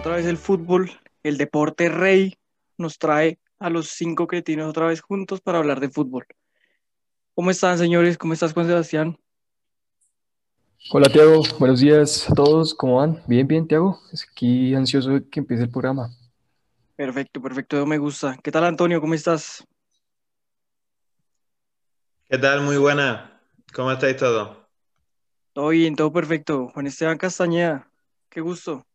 Otra vez el fútbol, el deporte rey, nos trae a los cinco cretinos otra vez juntos para hablar de fútbol. ¿Cómo están, señores? ¿Cómo estás, Juan Sebastián? Hola, Tiago. Buenos días a todos. ¿Cómo van? Bien, bien, Tiago. Aquí ansioso de que empiece el programa. Perfecto, perfecto. Me gusta. ¿Qué tal, Antonio? ¿Cómo estás? ¿Qué tal? Muy buena. ¿Cómo estáis todos? Todo bien, todo perfecto. Juan Esteban Castañeda, qué gusto.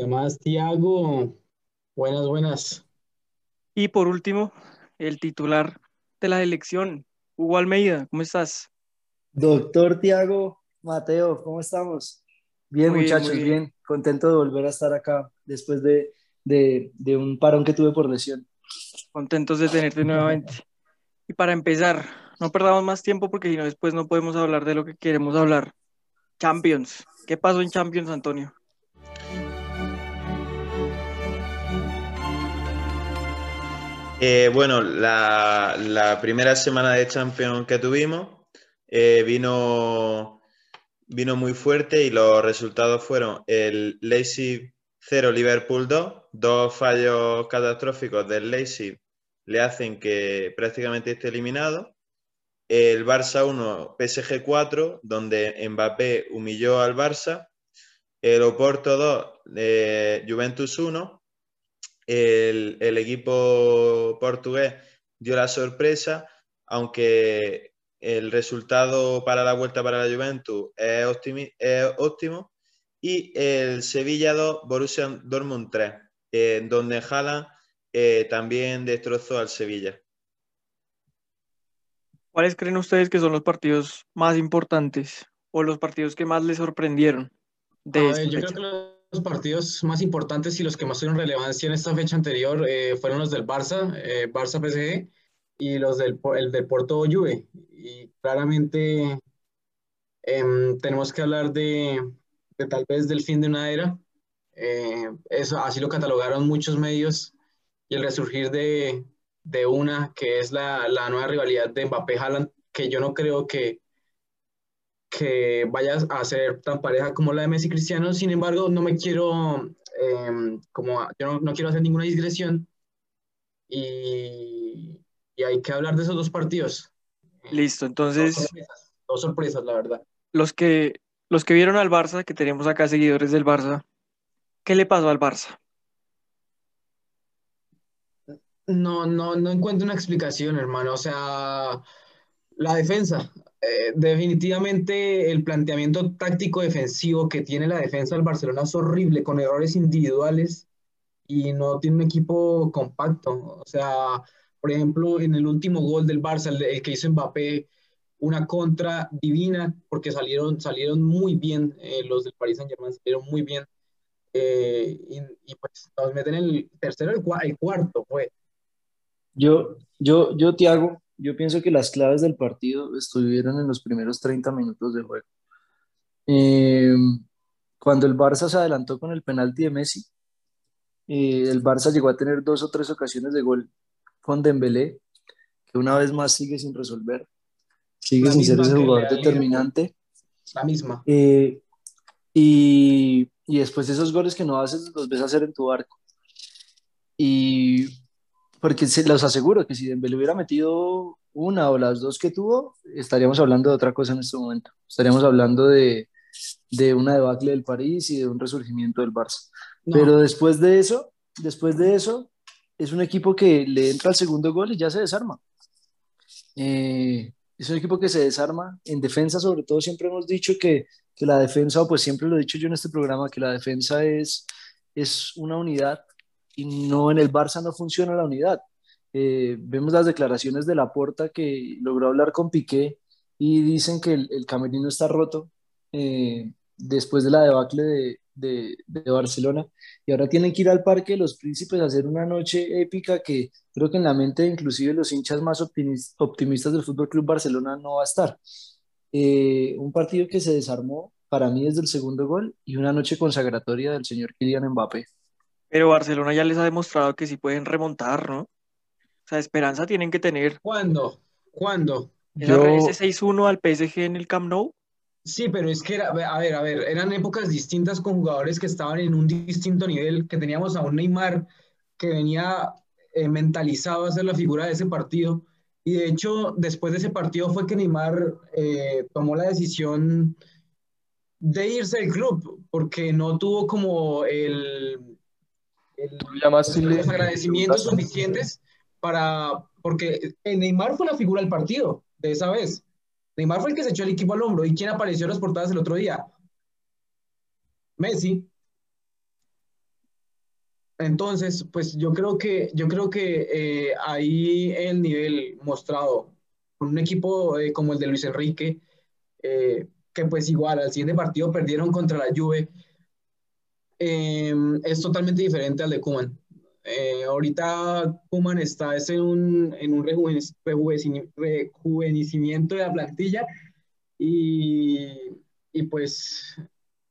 ¿Qué más, Tiago? Buenas, buenas. Y por último, el titular de la elección, Hugo Almeida, ¿cómo estás? Doctor Tiago Mateo, ¿cómo estamos? Bien, Muy muchachos, bien. Contento de volver a estar acá después de, de, de un parón que tuve por lesión. Contentos de tenerte nuevamente. Y para empezar, no perdamos más tiempo porque si no después no podemos hablar de lo que queremos hablar. Champions. ¿Qué pasó en Champions, Antonio? Eh, bueno, la, primera semana de Champions que tuvimos eh, vino, vino muy fuerte y los resultados fueron el Leipzig 0, Liverpool 2, dos fallos catastróficos del Leipzig le hacen que prácticamente esté eliminado. El Barça 1, PSG 4, donde Mbappé humilló al Barça. El Oporto 2, eh, Juventus 1. El, el equipo portugués dio la sorpresa, aunque el resultado para la vuelta para la Juventus es, optimi- es óptimo. Y el Sevilla 2, Borussia Dortmund 3, eh, donde Haaland eh, también destrozó al Sevilla. ¿Cuáles creen ustedes que son los partidos más importantes o los partidos que más les sorprendieron de ver, yo fecha? creo que los partidos más importantes y los que más tuvieron relevancia en esta fecha anterior eh, fueron los del Barça, eh, Barça PSG, y los del el de Porto Juve. Y claramente em, tenemos que hablar de, de tal vez del fin de una era. Eh, eso, así lo catalogaron muchos medios y el resurgir de, de una que es la, la nueva rivalidad de Mbappé-Haaland, que yo no creo que, que vaya a ser tan pareja como la de Messi Cristiano. Sin embargo, no me quiero, eh, como yo no, no quiero hacer ninguna digresión y, y hay que hablar de esos dos partidos. Listo, Dos entonces sorpresas, dos sorpresas, la verdad. los que los que vieron al Barça, que tenemos acá seguidores del Barça, ¿qué le pasó al Barça? No, no, no encuentro una explicación, hermano. O sea, la defensa. Eh, definitivamente el planteamiento táctico defensivo que tiene la defensa del Barcelona es horrible, con errores individuales y no tiene un equipo compacto. O sea, por ejemplo, en el último gol del Barça, el, que hizo Mbappé, una contra divina, porque salieron, salieron muy bien eh, los del Paris Saint-Germain, salieron muy bien. Eh, y, pues nos meten el tercero, el, cua- el cuarto, pues. Yo, yo, yo, Tiago, yo pienso que las claves del partido estuvieron en los primeros 30 minutos de juego. Eh, cuando el Barça se adelantó con el penalti de Messi, eh, el Barça llegó a tener dos o tres ocasiones de gol con Dembélé, que una vez más sigue sin resolver, sigue La sin ser ese jugador determinante. La misma. Eh, y, y después esos goles que no haces los ves hacer en tu arco. Y porque se los aseguro que si Dembélé hubiera metido una o las dos que tuvo, estaríamos hablando de otra cosa en este momento. Estaríamos hablando de, de una debacle del París y de un resurgimiento del Barça. No, Pero después de eso, después de eso, es un equipo que le entra al segundo gol y ya se desarma. Eh, es un equipo que se desarma. En defensa, sobre todo, siempre hemos dicho que, que la defensa, o pues siempre lo he dicho yo en este programa, que la defensa es, es una unidad no en el Barça no funciona la unidad. Eh, vemos las declaraciones de Laporta que logró hablar con Piqué y dicen que el, el camerino está roto eh, después de la debacle de, Barcelona y ahora tienen que ir al Parque de los Príncipes a hacer una noche épica que creo que en la mente inclusive los hinchas más optimis- optimistas del Fútbol Club Barcelona no va a estar. Eh, un partido que se desarmó para mí desde el segundo gol y una noche consagratoria del señor Kylian Mbappé. Pero Barcelona ya les ha demostrado que sí pueden remontar, ¿no? O sea, esperanza tienen que tener. ¿Cuándo? ¿Cuándo? Yo, Ese 6-1 al PSG en el Camp Nou, Sí, pero es que, era, a ver, a ver, eran épocas distintas con jugadores que estaban en un distinto nivel, que teníamos a un Neymar que venía eh, mentalizado a hacer la figura de ese partido. Y de hecho, después de ese partido fue que Neymar eh, tomó la decisión de irse del club, porque no tuvo como el, los agradecimientos suficientes para, porque Neymar fue la figura del partido de esa vez. Neymar fue el que se echó el equipo al hombro. ¿Y quién apareció en las portadas el otro día? Messi. Entonces, pues yo creo que, yo creo que eh, ahí el nivel mostrado con un equipo eh, como el de Luis Enrique, eh, que pues igual al siguiente partido perdieron contra la Juve, es totalmente diferente al de Kuman. ahorita Kuman está en un, en un rejuvenecimiento de la plantilla y, y pues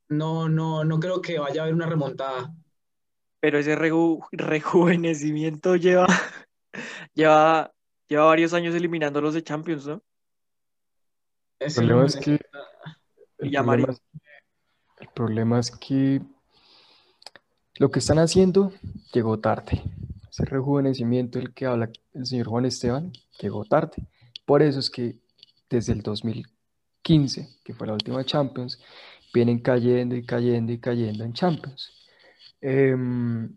no, no, no creo que vaya a haber una remontada pero ese rejuvenecimiento lleva, lleva, lleva varios años eliminándolos de Champions, ¿no? El problema es que el problema es, el problema es que lo que están haciendo llegó tarde. Ese rejuvenecimiento del que habla el señor Juan Esteban llegó tarde. Por eso es que desde el 2015, que fue la última Champions, vienen cayendo y cayendo y cayendo en Champions. Em,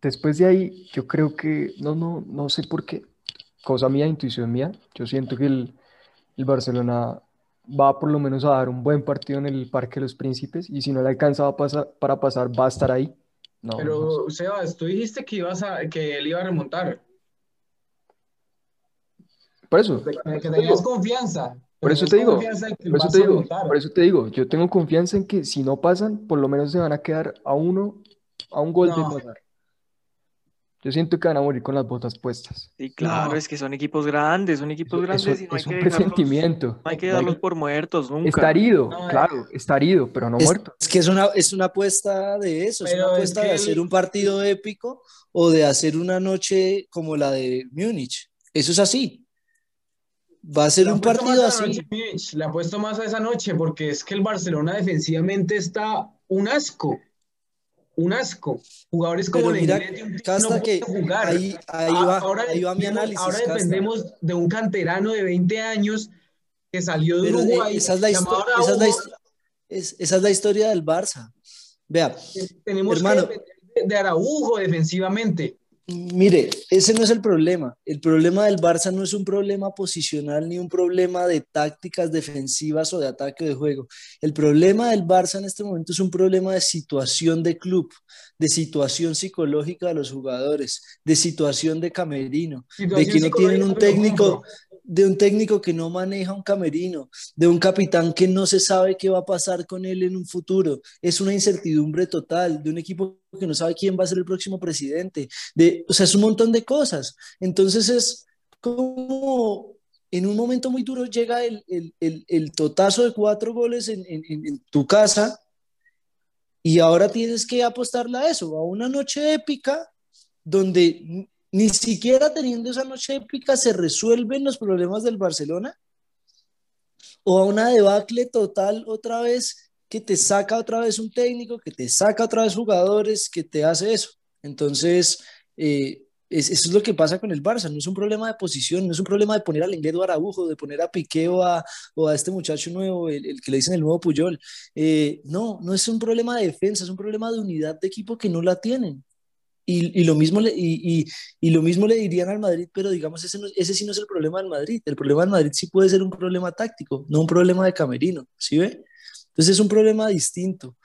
después de ahí, yo creo que, no, no, no sé por qué, cosa mía, intuición mía, yo siento que el, el Barcelona va por lo menos a dar un buen partido en el Parque de los Príncipes y si no le alcanzaba para pasar, va a estar ahí. No, Pero, Sebas, tú dijiste que, ibas a, que él iba a remontar. Por eso. Que, tenías confianza. Por eso te digo, por eso te digo, por eso te digo, yo tengo confianza en que si no pasan, por lo menos se van a quedar a uno, a un gol de pasar. Yo siento que van a morir con las botas puestas. Sí, claro, es que son equipos grandes, son equipos grandes y no hay es un presentimiento. no hay que darlos por muertos nunca. Está herido, claro, está herido, pero no muerto. Es que es una, es una apuesta de eso, es una apuesta de hacer un partido épico o de hacer una noche como la de Múnich. Eso es así. Va a ser un partido así. le apuesto más a esa noche porque es que el Barcelona defensivamente está un asco. Un asco. Jugadores como mira, no que jugar. Ahí, va, ahora, ahí va mi análisis. Ahora dependemos de un canterano de 20 años que salió de Pero Uruguay. Esa es, la esa, es la es, esa es la historia del Barça. Vea, tenemos hermano, que depender de Araujo defensivamente. Mire, ese no es el problema. El problema del Barça no es un problema posicional ni un problema de tácticas defensivas o de ataque de juego. El problema del Barça en este momento es un problema de situación de club, de situación psicológica de los jugadores, de situación de camerino, de que no tienen un técnico, de un técnico que no maneja un camerino, de un capitán que no se sabe qué va a pasar con él en un futuro. Es una incertidumbre total, de un equipo que no sabe quién va a ser el próximo presidente. De, o sea, es un montón de cosas. Entonces es como en un momento muy duro llega el, el, totazo de cuatro goles en, en tu casa y ahora tienes que apostarle a eso, a una noche épica donde ni siquiera teniendo esa noche épica se resuelven los problemas del Barcelona. O a una debacle total otra vez que te saca otra vez un técnico, que te saca otra vez jugadores, que te hace eso. Entonces, eh, eso es lo que pasa con el Barça. No es un problema de posición, no es un problema de poner al Lenglet Araujo, de poner a Piqué o a, este muchacho nuevo, el, que le dicen el nuevo Puyol. Eh, no, no es un problema de defensa, es un problema de unidad de equipo que no la tienen. Y, lo mismo le, y, lo mismo le dirían al Madrid, pero digamos, ese, ese sí no es el problema del Madrid. El problema del Madrid sí puede ser un problema táctico, no un problema de camerino, ¿sí ve? Entonces es un problema distinto.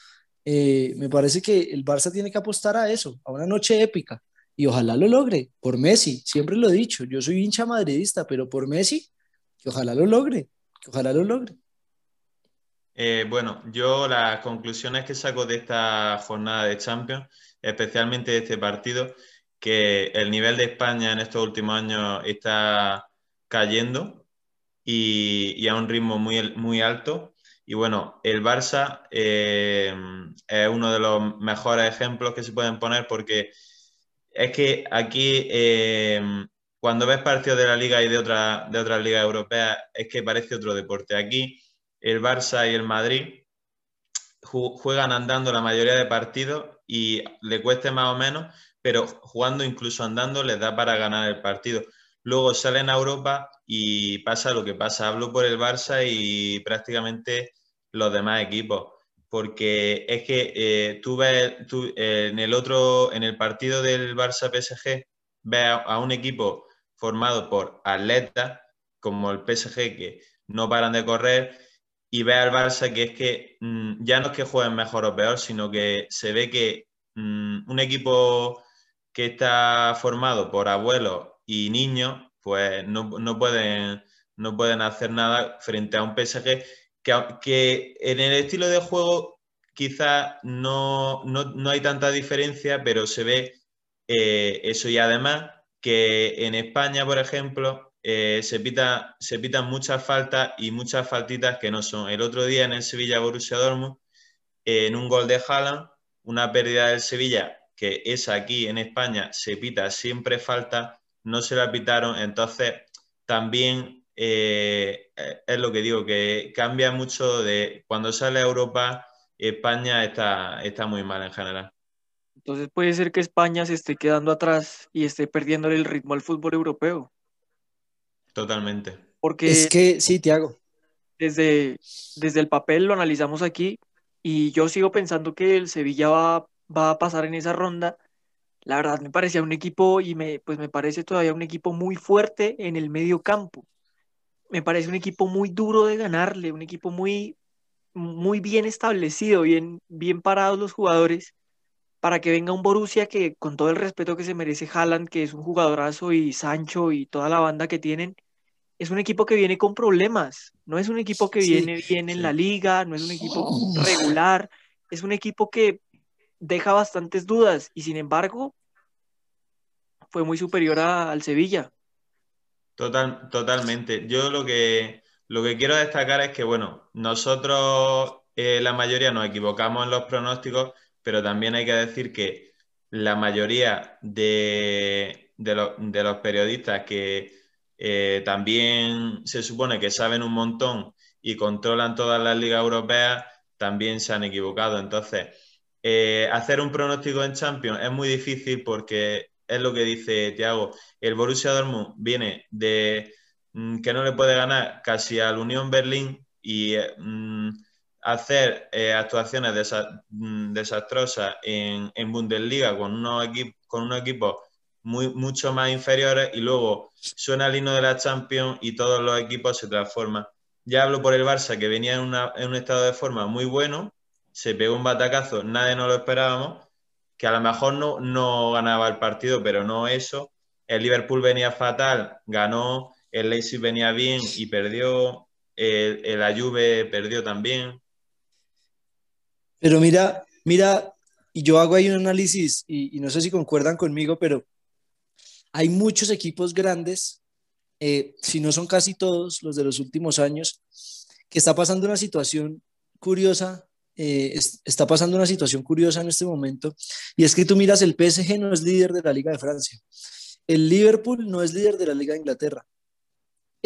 Eh, me parece que el Barça tiene que apostar a eso, a una noche épica. Y ojalá lo logre, por Messi, siempre lo he dicho, yo soy hincha madridista, pero por Messi, que ojalá lo logre, que ojalá lo logre. Eh, bueno, yo las conclusiones que saco de esta jornada de Champions especialmente este partido, que el nivel de España en estos últimos años está cayendo y, a un ritmo muy, muy alto. Y bueno, el Barça eh, es uno de los mejores ejemplos que se pueden poner porque es que aquí eh, cuando ves partidos de la liga y de, otra, de otras ligas europeas es que parece otro deporte. Aquí el Barça y el Madrid juegan andando la mayoría de partidos y le cueste más o menos, pero jugando incluso andando les da para ganar el partido. Luego salen a Europa y pasa lo que pasa. Hablo por el Barça y prácticamente los demás equipos. Porque es que eh, tú ves tú, en el otro, en el partido del Barça PSG, ves a, un equipo formado por atletas, como el PSG, que no paran de correr, y ves al Barça que es que mm, ya no es que jueguen mejor o peor, sino que se ve que mm, un equipo que está formado por abuelos y niños, pues no, pueden, no pueden hacer nada frente a un PSG que, en el estilo de juego quizás no, hay tanta diferencia, pero se ve eh, eso y además que en España, por ejemplo, eh, se, pita, se pitan muchas faltas y muchas faltitas que no son. El otro día en el Sevilla Borussia Dortmund, en un gol de Haaland, una pérdida del Sevilla, que es aquí en España, se pita siempre falta, no se la pitaron, entonces también eh, es lo que digo, que cambia mucho de cuando sale a Europa, España está, está muy mal en general. Entonces puede ser que España se esté quedando atrás y esté perdiendo el ritmo al fútbol europeo. Totalmente. Porque es que sí, Tiago. Desde, desde el papel lo analizamos aquí y yo sigo pensando que el Sevilla va, va a pasar en esa ronda. La verdad me parecía un equipo y me, pues me parece todavía un equipo muy fuerte en el medio campo me parece un equipo muy duro de ganarle, un equipo muy, muy bien establecido, bien, bien parados los jugadores, para que venga un Borussia que, con todo el respeto que se merece Haaland, que es un jugadorazo, y Sancho y toda la banda que tienen, es un equipo que viene con problemas, no es un equipo que viene bien en la liga, no es un equipo regular, es un equipo que deja bastantes dudas y sin embargo fue muy superior al Sevilla. Total, totalmente. Yo lo que, lo que quiero destacar es que, bueno, nosotros eh, la mayoría nos equivocamos en los pronósticos, pero también hay que decir que la mayoría de, los periodistas que eh, también se supone que saben un montón y controlan todas las ligas europeas, también se han equivocado. Entonces, eh, hacer un pronóstico en Champions es muy difícil porque es lo que dice Tiago. El Borussia Dortmund viene de mm, que no le puede ganar casi al Unión Berlín y eh, mm, hacer actuaciones mm, desastrosas en, Bundesliga con unos, con unos equipos muy, mucho más inferiores y luego suena el himno de la Champions y todos los equipos se transforman. Ya hablo por el Barça que venía en, en un estado de forma muy bueno, se pegó un batacazo, nadie nos lo esperábamos que a lo mejor no, no ganaba el partido, pero no eso. El Liverpool venía fatal, ganó, el Leipzig venía bien y perdió, el, el la Juve perdió también. Pero mira, mira, y yo hago ahí un análisis y, no sé si concuerdan conmigo, pero hay muchos equipos grandes, eh, si no son casi todos los de los últimos años, que está pasando una situación curiosa eh, está pasando una situación curiosa en este momento y es que tú miras, el PSG no es líder de la Liga de Francia, el Liverpool no es líder de la Liga de Inglaterra,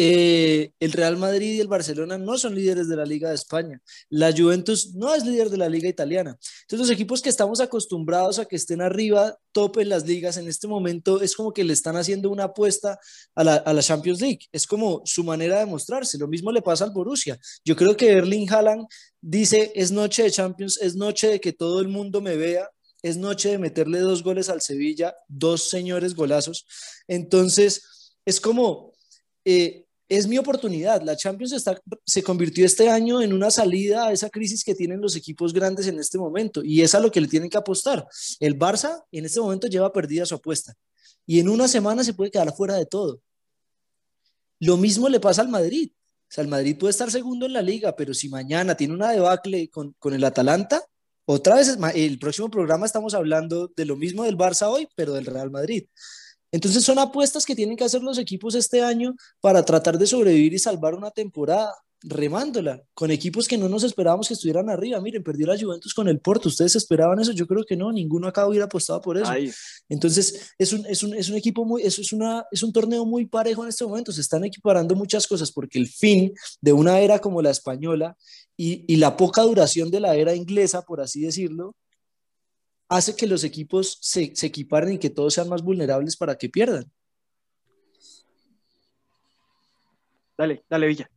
eh, el Real Madrid y el Barcelona no son líderes de la Liga de España. La Juventus no es líder de la Liga italiana. Entonces, los equipos que estamos acostumbrados a que estén arriba, top en las ligas, en este momento es como que le están haciendo una apuesta a la, Champions League. Es como su manera de mostrarse. Lo mismo le pasa al Borussia. Yo creo que Erling Haaland dice: es noche de Champions, es noche de que todo el mundo me vea. Es noche de meterle dos goles al Sevilla, dos señores golazos. Entonces, es como eh, es mi oportunidad. La Champions se convirtió este año en una salida a esa crisis que tienen los equipos grandes en este momento y es a lo que le tienen que apostar. El Barça en este momento lleva perdida su apuesta y en una semana se puede quedar fuera de todo. Lo mismo le pasa al Madrid. O sea, el Madrid puede estar segundo en la liga, pero si mañana tiene una debacle con, con el Atalanta, otra vez el próximo programa estamos hablando de lo mismo del Barça hoy, pero del Real Madrid. Entonces son apuestas que tienen que hacer los equipos este año para tratar de sobrevivir y salvar una temporada. remándola, con equipos que no nos esperábamos que estuvieran arriba. Miren, perdió la Juventus con el Porto. ¿Ustedes esperaban eso? Yo creo que no, ninguno acá hubiera apostado por eso. Entonces, es un, es un, es un equipo muy, eso es, una, es un torneo muy parejo en este momento. Se están equiparando muchas cosas porque el fin de una era como la española y, y la poca duración de la era inglesa, por así decirlo, hace que los equipos se, se equiparen y que todos sean más vulnerables para que pierdan. Dale, dale, Villa.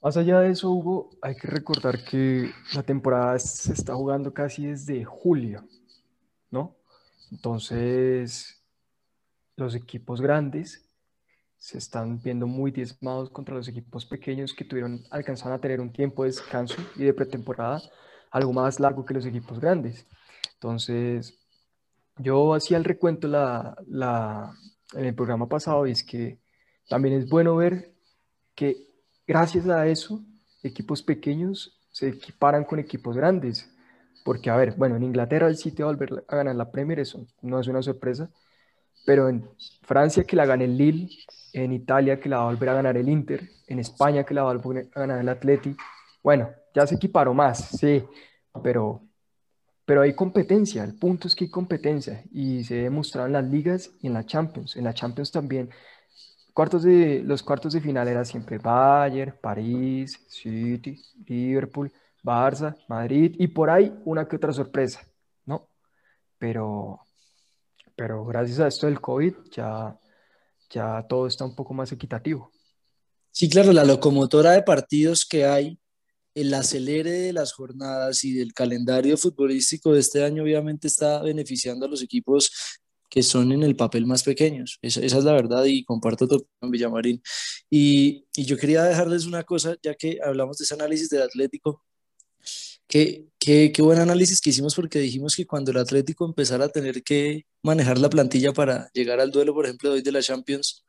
Más allá de eso, Hugo, hay que recordar que la temporada se está jugando casi desde julio, ¿no? Entonces, los equipos grandes se están viendo muy diezmados contra los equipos pequeños que tuvieron, alcanzaron a tener un tiempo de descanso y de pretemporada algo más largo que los equipos grandes. Entonces, yo hacía el recuento la, la, en el programa pasado y es que también es bueno ver que gracias a eso, equipos pequeños se equiparan con equipos grandes. Porque, a ver, bueno, en Inglaterra el City va a volver a ganar la Premier, eso no es una sorpresa. Pero en Francia que la gane el Lille, en Italia que la va a volver a ganar el Inter, en España que la va a volver a ganar el Atleti. Bueno, ya se equiparon más, sí, pero, pero hay competencia. El punto es que hay competencia y se ha demostrado en las ligas y en la Champions. En la Champions también cuartos de, los cuartos de final era siempre Bayern, París, City, Liverpool, Barça, Madrid y por ahí una que otra sorpresa, ¿no? Pero, pero gracias a esto del COVID ya, ya todo está un poco más equitativo. Sí, claro, la locomotora de partidos que hay, el acelere de las jornadas y del calendario futbolístico de este año obviamente está beneficiando a los equipos que son en el papel más pequeños. Esa, es la verdad y comparto todo con Villamarín. Y, y, yo quería dejarles una cosa, ya que hablamos de ese análisis del Atlético, que, qué buen análisis que hicimos porque dijimos que cuando el Atlético empezara a tener que manejar la plantilla para llegar al duelo, por ejemplo, hoy de la Champions,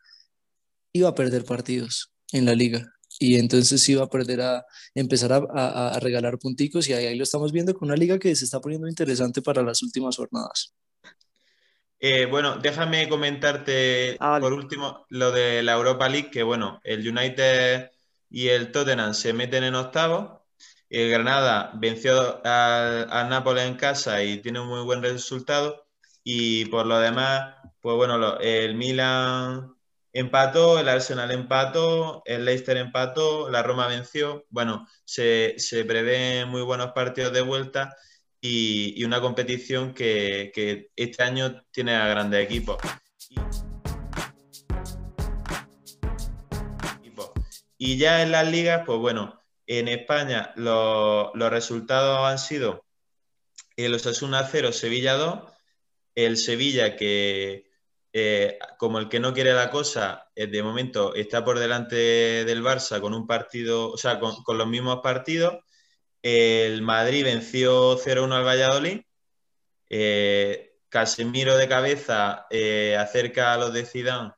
iba a perder partidos en la liga y entonces iba a perder a empezar a, a, a regalar punticos y ahí, ahí, lo estamos viendo con una liga que se está poniendo interesante para las últimas jornadas. Eh, bueno, déjame comentarte ah, por último lo de la Europa League, que bueno, el United y el Tottenham se meten en octavos. El Granada venció al, Nápoles en casa y tiene un muy buen resultado. Y por lo demás, pues bueno, el Milan empató, el Arsenal empató, el Leicester empató, la Roma venció. Bueno, se, se prevén muy buenos partidos de vuelta y, una competición que, este año tiene a grandes equipos. Y ya en las ligas, pues bueno, en España los, resultados han sido el Osasuna 0, Sevilla 2, el Sevilla que eh, como el que no quiere la cosa, eh, de momento está por delante del Barça con un partido, o sea, con los mismos partidos, el Madrid venció 0-1 al Valladolid. Eh, Casemiro de cabeza acerca a los de Zidane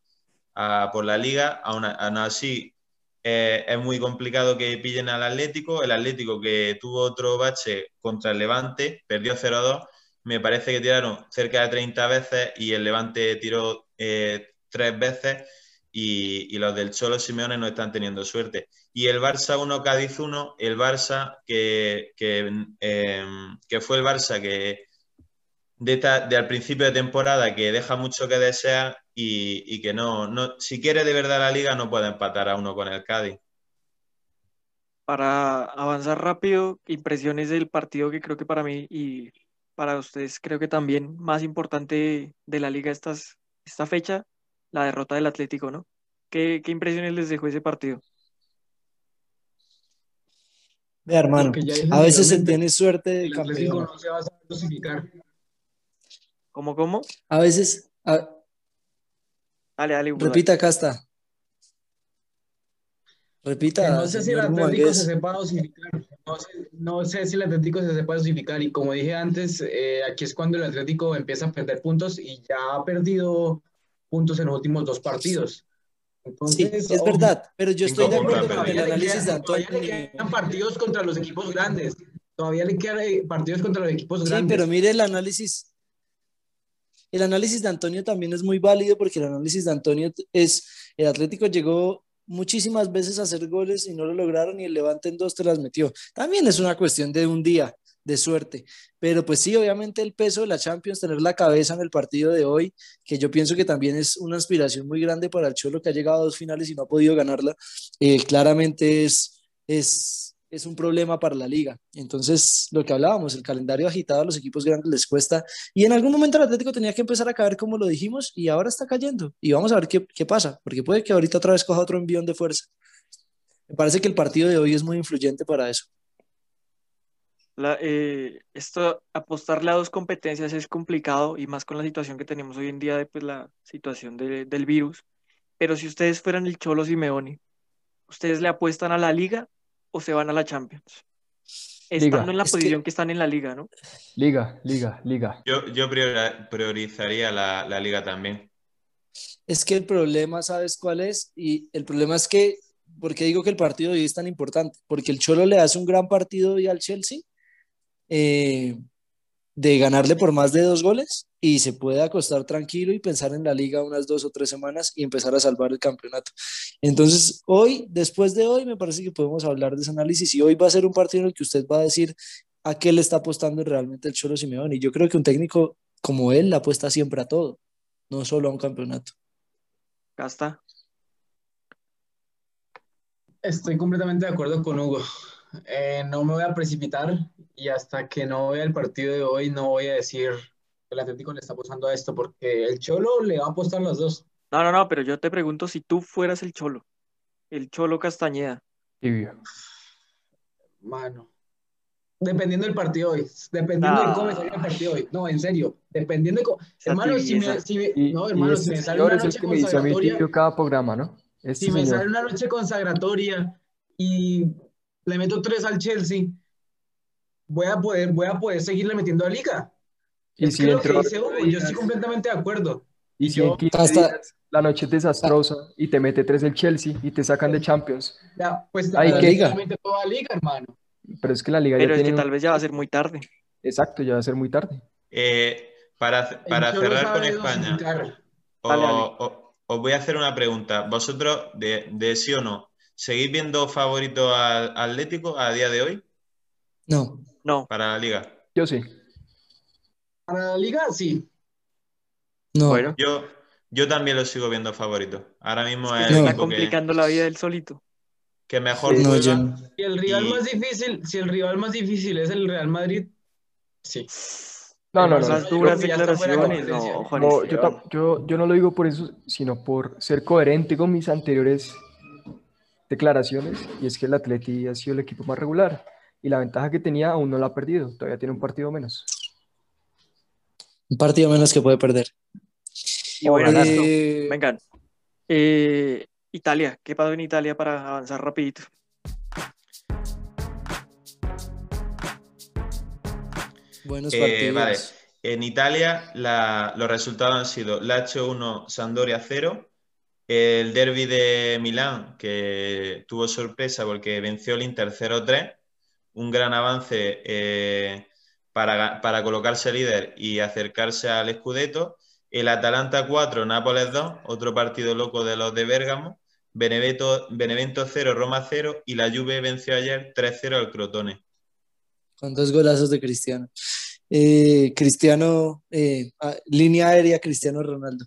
por la liga. Aún, así, eh, es muy complicado que pillen al Atlético. El Atlético que tuvo otro bache contra el Levante, perdió 0-2. Me parece que tiraron cerca de 30 veces y el Levante tiró tres veces y, los del Cholo Simeone no están teniendo suerte. Y el Barça 1, Cádiz 1, el Barça que, em, que, fue el Barça que de, de, al principio de temporada que deja mucho que desear y, que no, no, si quiere de verdad la liga no puede empatar a uno con el Cádiz. Para avanzar rápido, impresiones del partido que creo que para mí y para ustedes creo que también más importante de la liga estas, esta fecha la derrota del Atlético, ¿no? ¿Qué, qué impresiones les dejó ese partido? Vea, hermano, a veces se tiene suerte de campeón. No se va a dosificar. ¿Cómo, cómo? A veces. Dale, dale. Repita, acá está. Repita. no sé si el Atlético se sepa dosificar. No sé, si el Atlético se sepa dosificar. Y como dije antes, eh, aquí es cuando el Atlético empieza a perder puntos y ya ha perdido puntos en los últimos dos partidos. Entonces, sí, es verdad, pero yo estoy de acuerdo con el análisis de Antonio. Todavía le quedan partidos contra los equipos grandes. Todavía le quedan eh, partidos contra los equipos grandes. Sí, pero mire el análisis. El análisis de Antonio también es muy válido porque el análisis de Antonio es, el Atlético llegó muchísimas veces hacer goles y no lo lograron y el Levante en dos te las metió. También es una cuestión de un día de suerte. Pero pues sí, obviamente el peso de la Champions, tener la cabeza en el partido de hoy, que yo pienso que también es una aspiración muy grande para el Cholo que ha llegado a dos finales y no ha podido ganarla, eh, claramente es, es un problema para la liga. Entonces, lo que hablábamos, el calendario agitado a los equipos grandes les cuesta. Y en algún momento el Atlético tenía que empezar a caer como lo dijimos y ahora está cayendo. Y vamos a ver qué, qué pasa, porque puede que ahorita otra vez coja otro envión de fuerza. Me parece que el partido de hoy es muy influyente para eso. La, eh, esto, apostarle a dos competencias es complicado y más con la situación que tenemos hoy en día de pues, la situación de, del virus. Pero si ustedes fueran el Cholo Simeone, ¿ustedes le apuestan a la liga o se van a la Champions? Estando en la posición que... están en la liga, ¿no? Liga, liga, liga. Yo, yo priorizaría la, la liga también. Es que el problema, ¿sabes cuál es? Y el problema es que, ¿por qué digo que el partido de hoy es tan importante? Porque el Cholo le hace un gran partido hoy al Chelsea eh, de ganarle por más de dos goles y se puede acostar tranquilo y pensar en la liga unas dos o tres semanas y empezar a salvar el campeonato. Entonces, hoy, después de hoy, me parece que podemos hablar de ese análisis y hoy va a ser un partido en el que usted va a decir a qué le está apostando realmente el Cholo Simeone. Y yo creo que un técnico como él le apuesta siempre a todo, no solo a un campeonato. Casta. Estoy completamente de acuerdo con Hugo. Eh, no me voy a precipitar y hasta que no vea el partido de hoy no voy a decir que el Atlético le está apostando a esto porque el Cholo le va a apostar los dos. No, no, no, pero yo te pregunto si tú fueras el Cholo, el Cholo Castañeda. Mano. Dependiendo del partido hoy, dependiendo de cómo me salga el partido hoy. No, en serio, dependiendo de cómo. Hermano, si me, si no, hermano, si me sale una noche consagratoria. cada programa, ¿no? si me sale una noche consagratoria y le meto tres al Chelsea, voy a poder, voy a poder seguirle metiendo a Liga. Y si yo estoy completamente de acuerdo. Y si yo, hasta la noche es desastrosa y te mete tres el Chelsea y te sacan de Champions. Ya, pues hay que liga. toda liga, hermano. Pero es que la liga Pero es que tal vez ya va a ser muy tarde. Exacto, ya va a ser muy tarde. Eh, para para cerrar con España, os voy a hacer una pregunta. ¿Vosotros, de, de sí o no, ¿Seguís viendo favorito al Atlético a día de hoy? No. No. Para la liga. Yo sí. Para la liga, sí. No. Bueno. Yo, yo también lo sigo viendo favorito. Ahora mismo es. está complicando la vida del solito. Que mejor Si el rival más difícil, si el rival más difícil es el Real Madrid, sí. No, no, no. duras declaraciones. No, yo, yo, yo no lo digo por eso, sino por ser coherente con mis anteriores declaraciones y es que el Atleti ha sido el equipo más regular y la ventaja que tenía aún no la ha perdido, todavía tiene un partido menos. Un partido menos que puede perder. Y bueno, eh... vengan. Eh, Italia, ¿qué pasó en Italia para avanzar rapidito? Buenos eh, partidos. En Italia los resultados han sido Lazio 1, Sandoria 0, el derby de Milán, que tuvo sorpresa porque venció el Inter 0-3, un gran avance eh, para, para, colocarse líder y acercarse al Scudetto. El Atalanta 4, Nápoles 2, otro partido loco de los de Bérgamo. Benevento, Benevento 0, Roma 0 y la Juve venció ayer 3-0 al Crotone. Con dos golazos de Cristiano. Eh, Cristiano, eh, línea aérea Cristiano Ronaldo.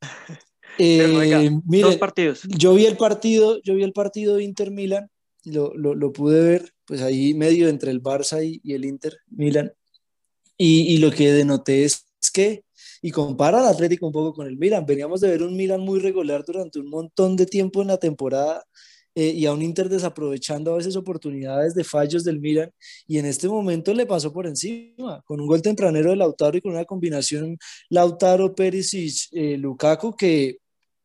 Eh, dos partidos. Yo vi el partido, yo vi el partido Inter Milan, lo, lo, lo, pude ver, pues ahí medio entre el Barça y, y el Inter Milan. Y, y, lo que denoté es, que, y compara al Atlético un poco con el Milan, veníamos de ver un Milan muy regular durante un montón de tiempo en la temporada. Eh, y a un Inter desaprovechando a veces oportunidades de fallos del Milan y en este momento le pasó por encima con un gol tempranero de Lautaro y con una combinación Lautaro, Perisic, eh, Lukaku que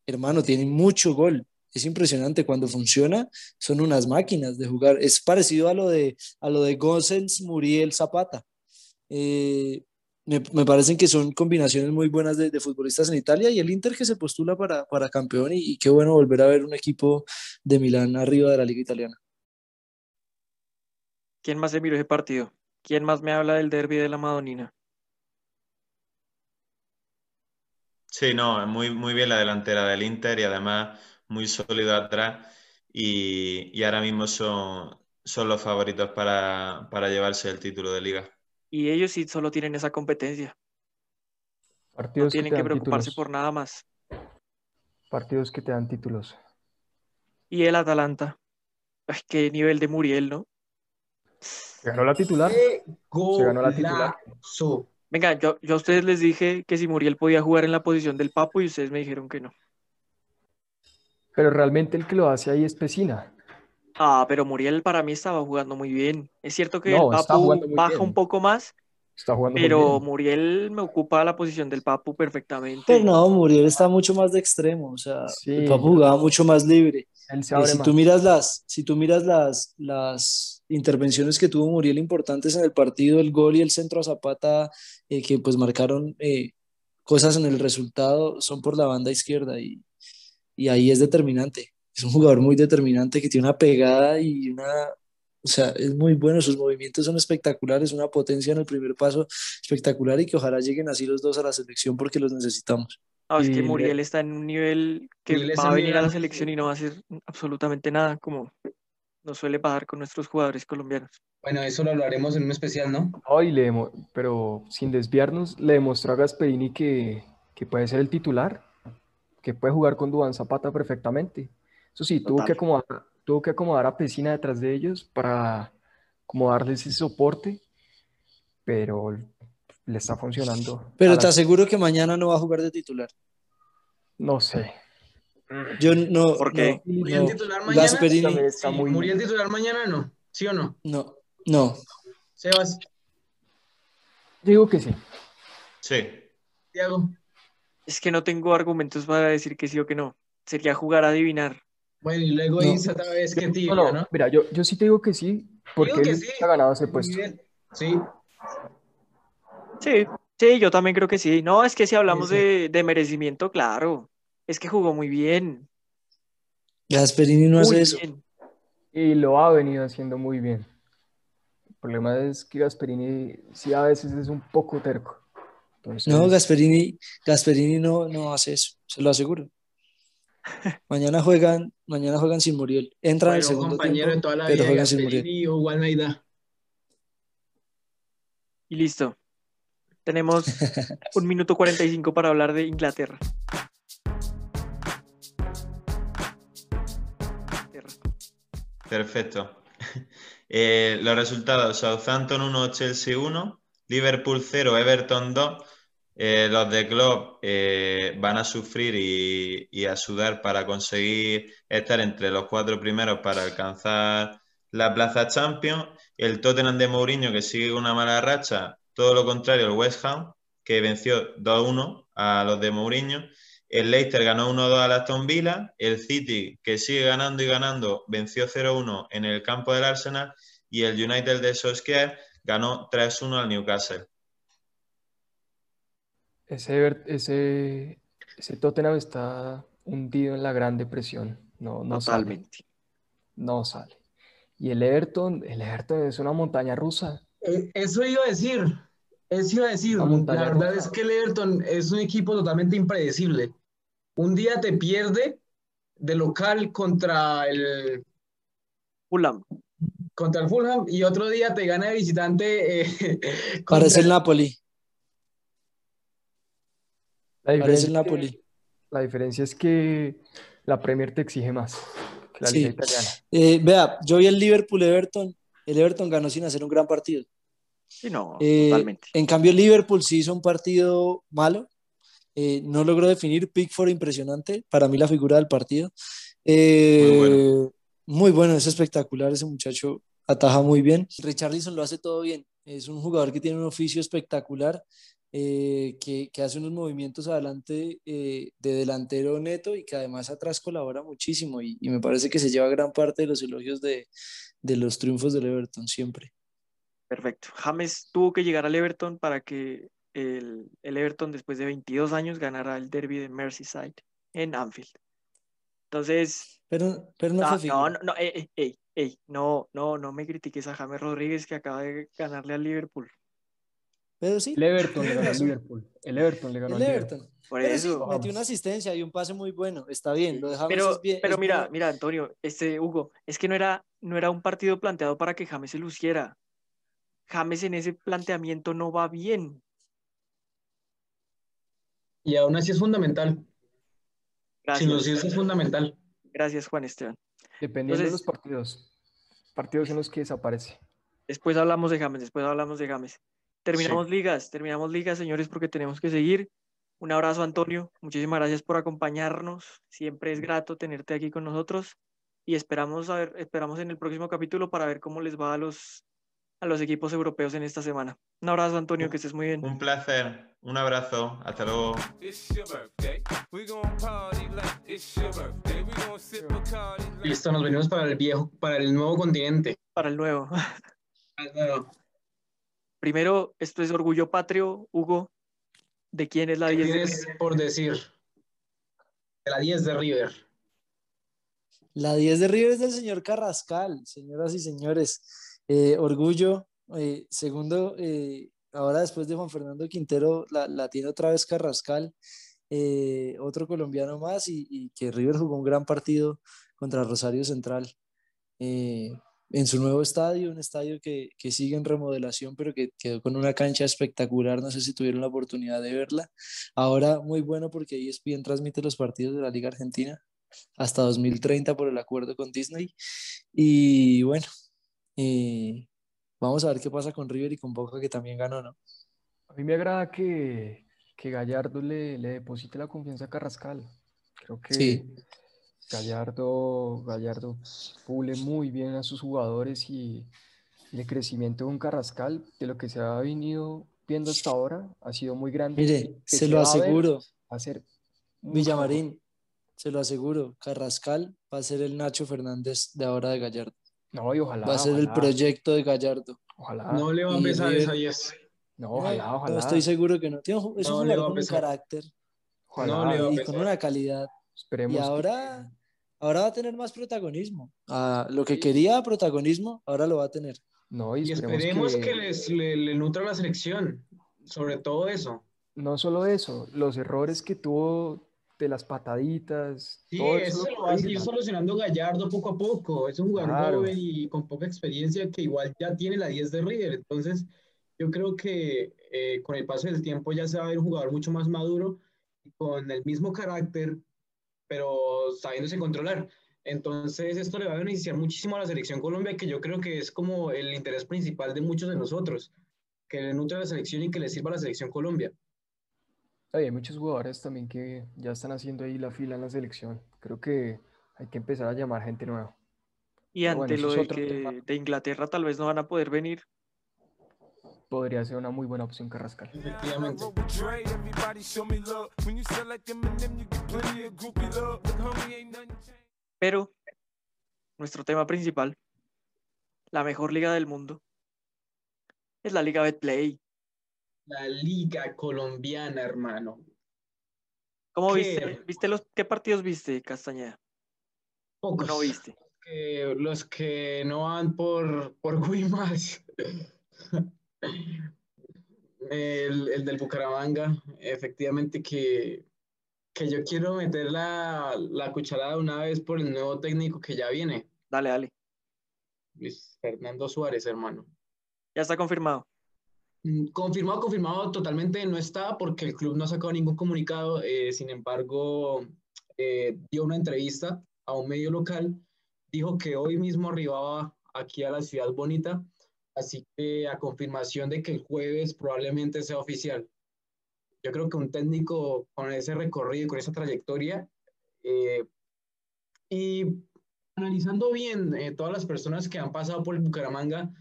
hermano, tienen mucho gol. Es impresionante cuando funciona, son unas máquinas de jugar. Es parecido a lo de, a lo de Muriel, Zapata. Eh, me, me, parecen que son combinaciones muy buenas de, de, futbolistas en Italia y el Inter que se postula para, para campeón y, y, qué bueno volver a ver un equipo de Milán arriba de la liga italiana. ¿Quién más se miró ese partido? ¿Quién más me habla del derby de la Madonina? Sí, no, muy, muy bien la delantera del Inter y además muy sólido atrás y, ahora mismo son, son los favoritos para, para llevarse el título de liga. Y ellos sí solo tienen esa competencia. Partidos no tienen que, preocuparse por nada más. Partidos que te dan títulos. Y el Atalanta. Ay, qué nivel de Muriel, ¿no? Se ganó la titular. Se ganó la titular. Venga, yo, yo a ustedes les dije que si Muriel podía jugar en la posición del Papo y ustedes me dijeron que no. Pero realmente el que lo hace ahí es Pesina. Ah, pero Muriel para mí estaba jugando muy bien. Es cierto que el Papu baja un poco más, está jugando pero Muriel me ocupa la posición del Papu perfectamente. Pero no, Muriel está mucho más de extremo, o sea, el Papu jugaba mucho más libre. Si tú miras las, si tú miras las, las intervenciones que tuvo Muriel importantes en el partido, el gol y el centro a Zapata, eh, que pues marcaron eh, cosas en el resultado, son por la banda izquierda y, y ahí es determinante. Es un jugador muy determinante que tiene una pegada y una, o sea, es muy bueno, sus movimientos son espectaculares, una potencia en el primer paso espectacular y que ojalá lleguen así los dos a la selección porque los necesitamos. Es que Muriel está en un nivel que va a venir a la selección y no va a hacer absolutamente nada, como nos suele pasar con nuestros jugadores colombianos. Bueno, eso lo hablaremos en un especial, ¿no? Hoy le pero sin desviarnos, le demostró a Gasperini que, que puede ser el titular, que puede jugar con Duan Zapata perfectamente. Eso sí, tuvo que, acomodar, tuvo que acomodar a Pesina detrás de ellos para como darles ese soporte, pero le está funcionando. Pero te aseguro que mañana no va a jugar de titular. No sé. Yo no. ¿Por qué? ¿Murió el titular mañana? ¿Murió el titular mañana no? ¿Sí o no? No, no. Sebas. Digo que sí. Sí. Tiago. Es que no tengo argumentos para decir que sí o que no. Sería jugar a adivinar. Bueno, y luego dice otra vez que tibia, no, no, Mira, yo, yo sí te digo que sí, porque él ha ganado ese puesto. Sí. Sí, sí, yo también creo que sí. No, es que si hablamos De, de, merecimiento, claro. Es que jugó muy bien. Gasperini no hace eso. Y lo ha venido haciendo muy bien. El problema es que Gasperini sí a veces es un poco terco. No, Gasperini, Gasperini no, no hace eso, se lo aseguro. Mañana juegan, mañana juegan sin Muriel. Entran en el segundo compañero tiempo, toda la pero juegan sin Muriel. Y listo. Tenemos un minuto 45 para hablar de Inglaterra. Perfecto. Eh, los resultados: Southampton 1, Chelsea 1, Liverpool 0, Everton 2. Eh, los de club eh, van a sufrir y, a sudar para conseguir estar entre los cuatro primeros para alcanzar la plaza Champions. El Tottenham de Mourinho que sigue una mala racha, todo lo contrario, el West Ham que venció 2-1 a los de Mourinho. El Leicester ganó 1-2 a Aston Villa. El City, que sigue ganando y ganando, venció 0-1 en el campo del Arsenal. Y el United de Solskjaer ganó 3-1 al Newcastle. Ese, ese, ese Tottenham está hundido en la gran depresión. No, no Totalmente. Sale. No sale. Y el Everton, el Everton es una montaña rusa. Eh, eso iba a decir. Eso iba a decir. La verdad es que el Everton es un equipo totalmente impredecible. Un día te pierde de local contra el Fulham. Contra el Fulham y otro día te gana de visitante. Eh, Parece el Napoli. La diferencia, la diferencia es que la Premier te exige más que la Liga Italiana. Eh, vea, yo vi el Liverpool-Everton. El Everton ganó sin hacer un gran partido. Sí, no, eh, totalmente. En cambio, Liverpool sí hizo un partido malo. Eh, no logró definir. Pickford impresionante. Para mí, la figura del partido. muy, bueno. muy bueno, es espectacular. Ese muchacho ataja muy bien. Richarlison lo hace todo bien. Es un jugador que tiene un oficio espectacular. Eh, que, que, hace unos movimientos adelante eh, de delantero neto y que además atrás colabora muchísimo y, y, me parece que se lleva gran parte de los elogios de, de, los triunfos del Everton siempre. Perfecto. James tuvo que llegar al Everton para que el, el Everton después de 22 años ganara el derby de Merseyside en Anfield. Entonces... Pero, pero no, fue No, no, no, ey, ey, ey, no, no, no me critiques a James Rodríguez que acaba de ganarle al Liverpool. Pero sí. El Everton le ganó al Liverpool. El Everton le ganó al Liverpool. Por eso. metió una asistencia y un pase muy bueno. Está bien, lo dejamos pero, bien. Pero mira, mira, Antonio, este Hugo, es que no era, no era un partido planteado para que James se luciera. James en ese planteamiento no va bien. Y aún así es fundamental. Gracias. Sin lucirse es fundamental. Gracias, Juan Esteban. Dependiendo de los partidos. Partidos en los que desaparece. Después hablamos de James, después hablamos de James. Terminamos ligas, terminamos ligas, señores, porque tenemos que seguir. Un abrazo, Antonio. Muchísimas gracias por acompañarnos. Siempre es grato tenerte aquí con nosotros y esperamos, a ver, esperamos en el próximo capítulo para ver cómo les va a los, a los equipos europeos en esta semana. Un abrazo, Antonio, que estés muy bien. Un placer. Un abrazo. Hasta luego. Listo, nos venimos para el viejo, para el nuevo continente. Para el nuevo. Primero, esto es Orgullo Patrio, Hugo. ¿De quién es la 10? Tienes por decir. De la 10 de River. La 10 de River es del señor Carrascal, señoras y señores. Eh, orgullo. Eh, segundo, eh, ahora después de Juan Fernando Quintero, la, tiene otra vez Carrascal, otro colombiano más, y, y, que River jugó un gran partido contra Rosario Central en su nuevo estadio, un estadio que, que, sigue en remodelación, pero que quedó con una cancha espectacular. No sé si tuvieron la oportunidad de verla. Ahora muy bueno porque ESPN transmite los partidos de la Liga Argentina hasta 2030 por el acuerdo con Disney. Y bueno, eh, vamos a ver qué pasa con River y con Boca, que también ganó, ¿no? A mí me agrada que, que Gallardo le, le deposite la confianza a Carrascal. Creo que sí. Gallardo, Gallardo pule muy bien a sus jugadores y el crecimiento de un Carrascal, de lo que se ha venido viendo hasta ahora, ha sido muy grande. Mire, se, lo aseguro. Va a ser Villamarín, se lo aseguro, Carrascal va a ser el Nacho Fernández de ahora de Gallardo. No, y ojalá. Va a ser el proyecto de Gallardo. Ojalá. No le va a pesar esa yes. No, ojalá, ojalá. No, estoy seguro que no. Tiene, es no un jugador con un carácter. Ojalá. No, y con una calidad. Esperemos. Y ahora ahora va a tener más protagonismo. Ah, lo que quería protagonismo, ahora lo va a tener. No, y, esperemos, que, les, le, nutra la selección, sobre todo eso. No solo eso, los errores que tuvo de las pataditas. Sí, eso, lo va a seguir solucionando Gallardo poco a poco. Es un jugador joven y con poca experiencia que igual ya tiene la 10 de River. Entonces, yo creo que eh, con el paso del tiempo ya se va a ver un jugador mucho más maduro y con el mismo carácter pero sabiéndose controlar. Entonces, esto le va a beneficiar muchísimo a la selección Colombia, que yo creo que es como el interés principal de muchos de nosotros, que le nutre a la selección y que le sirva a la selección Colombia. Hay muchos jugadores también que ya están haciendo ahí la fila en la selección. Creo que hay que empezar a llamar gente nueva. Y ante lo de que de Inglaterra tal vez no van a poder venir, podría ser una muy buena opción Carrascal. Efectivamente. Pero nuestro tema principal, la mejor liga del mundo, es la Liga Betplay. La Liga Colombiana, hermano. ¿Cómo viste? ¿Viste los qué partidos viste, Castañeda? Pocos. no viste? Los que no van por, por Wimas. El, el, del Bucaramanga, efectivamente que, que yo quiero meter la, la, cucharada una vez por el nuevo técnico que ya viene. Dale, dale. Luis Fernando Suárez, hermano. Ya está confirmado. Mm, confirmado, confirmado totalmente no está porque el club no ha sacado ningún comunicado. Eh, sin embargo, eh, dio una entrevista a un medio local. Dijo que hoy mismo arribaba aquí a la ciudad bonita Así que a confirmación de que el jueves probablemente sea oficial. Yo creo que un técnico con ese recorrido con esa trayectoria eh, y analizando bien eh, todas las personas que han pasado por el Bucaramanga,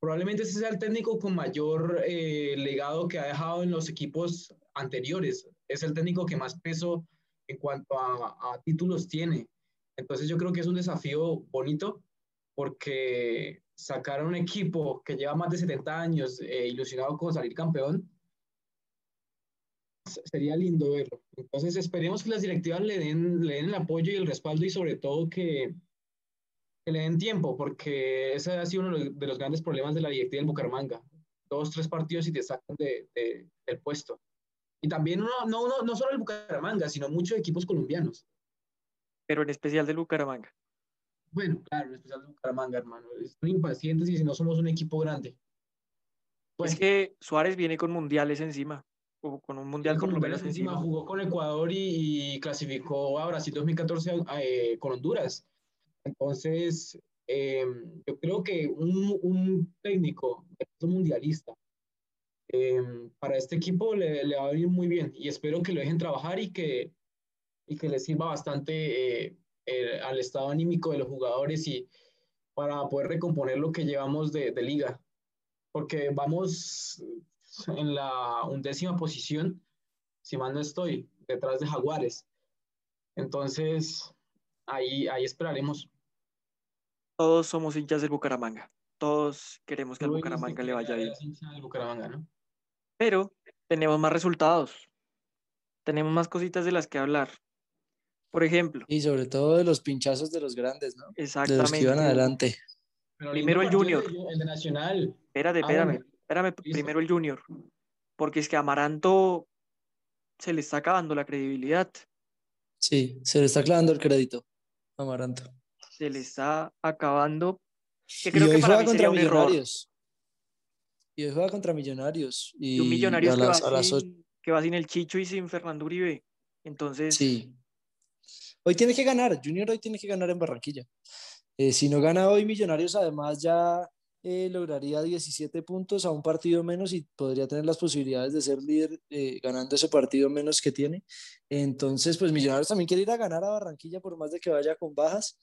probablemente ese sea el técnico con mayor eh, legado que ha dejado en los equipos anteriores. Es el técnico que más peso en cuanto a, a títulos tiene. Entonces yo creo que es un desafío bonito porque sacar a un equipo que lleva más de 70 años eh, ilusionado con salir campeón, sería lindo verlo. Entonces esperemos que las directivas le den, le den el apoyo y el respaldo y sobre todo que, que le den tiempo, porque ese ha sido uno de los grandes problemas de la directiva del Bucaramanga. dos, tres partidos y te sacan de, del puesto. Y también no, no, no solo el Bucaramanga, sino muchos equipos colombianos. Pero en especial del Bucaramanga. Bueno, claro, especial del Bucaramanga, hermano. Estoy impacientes y si no somos un equipo grande. Pues es que Suárez viene con mundiales encima, o con un mundial con mundiales encima. Jugó con Ecuador y, clasificó a Brasil 2014 eh, con Honduras. Entonces, em, yo creo que un, un técnico mundialista em, para este equipo le, le, va a venir muy bien y espero que lo dejen trabajar y que, y que le sirva bastante eh, al estado anímico de los jugadores y para poder recomponer lo que llevamos de, de liga porque vamos en la undécima posición, si mal no estoy, detrás de Jaguares. Entonces, ahí, ahí esperaremos. Todos somos hinchas del Bucaramanga. Todos queremos que el Bucaramanga le vaya bien. Pero tenemos más resultados. Tenemos más cositas de las que hablar. Por ejemplo. Y sobre todo de los pinchazos de los grandes, ¿no? Exactamente. De los que iban adelante. Primero el Junior. El de Nacional. Espérate, espérame. Espérame, primero el Junior. Porque es que Amaranto se le está acabando la credibilidad. Sí, se le está acabando el crédito. Amaranto. Se le está acabando. Que creo y hoy que juega contra Millonarios. Y hoy juega contra Millonarios. Y, un Millonarios que, va sin, que va sin el Chicho y sin Fernando Uribe. Entonces. Sí. Hoy tiene que ganar. Junior hoy tiene que ganar en Barranquilla. Eh, si no gana hoy Millonarios, además ya eh, lograría 17 puntos a un partido menos y podría tener las posibilidades de ser líder eh, ganando ese partido menos que tiene. Entonces, pues Millonarios también quiere ir a ganar a Barranquilla por más de que vaya con bajas,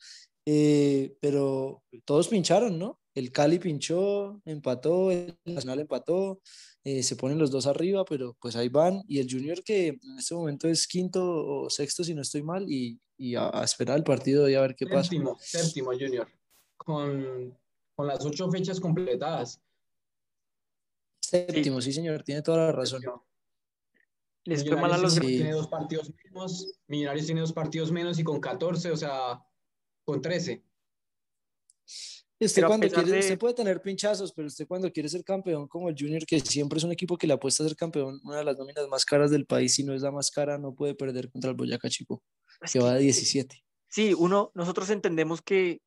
pero todos pincharon, ¿no? El Cali pinchó, empató, el Nacional empató, se ponen los dos arriba, pero pues ahí van. Y el Junior que en este momento es quinto o sexto, si no estoy mal, y y a, esperar el partido y a ver qué pasa. Séptimo, Junior, con, con, las ocho fechas completadas. Séptimo, sí, señor, tiene toda la razón. Les fue mal a los Tiene dos partidos menos, Millonarios tiene dos partidos menos y con 14, o sea, con 13. Usted cuando quiere, usted puede tener pinchazos, pero usted cuando quiere ser campeón como el Junior, que siempre es un equipo que le apuesta a ser campeón, una de las nóminas más caras del país, si no es la más cara, no puede perder contra el Boyacá Chico que va a 17. Sí, uno, nosotros entendemos que,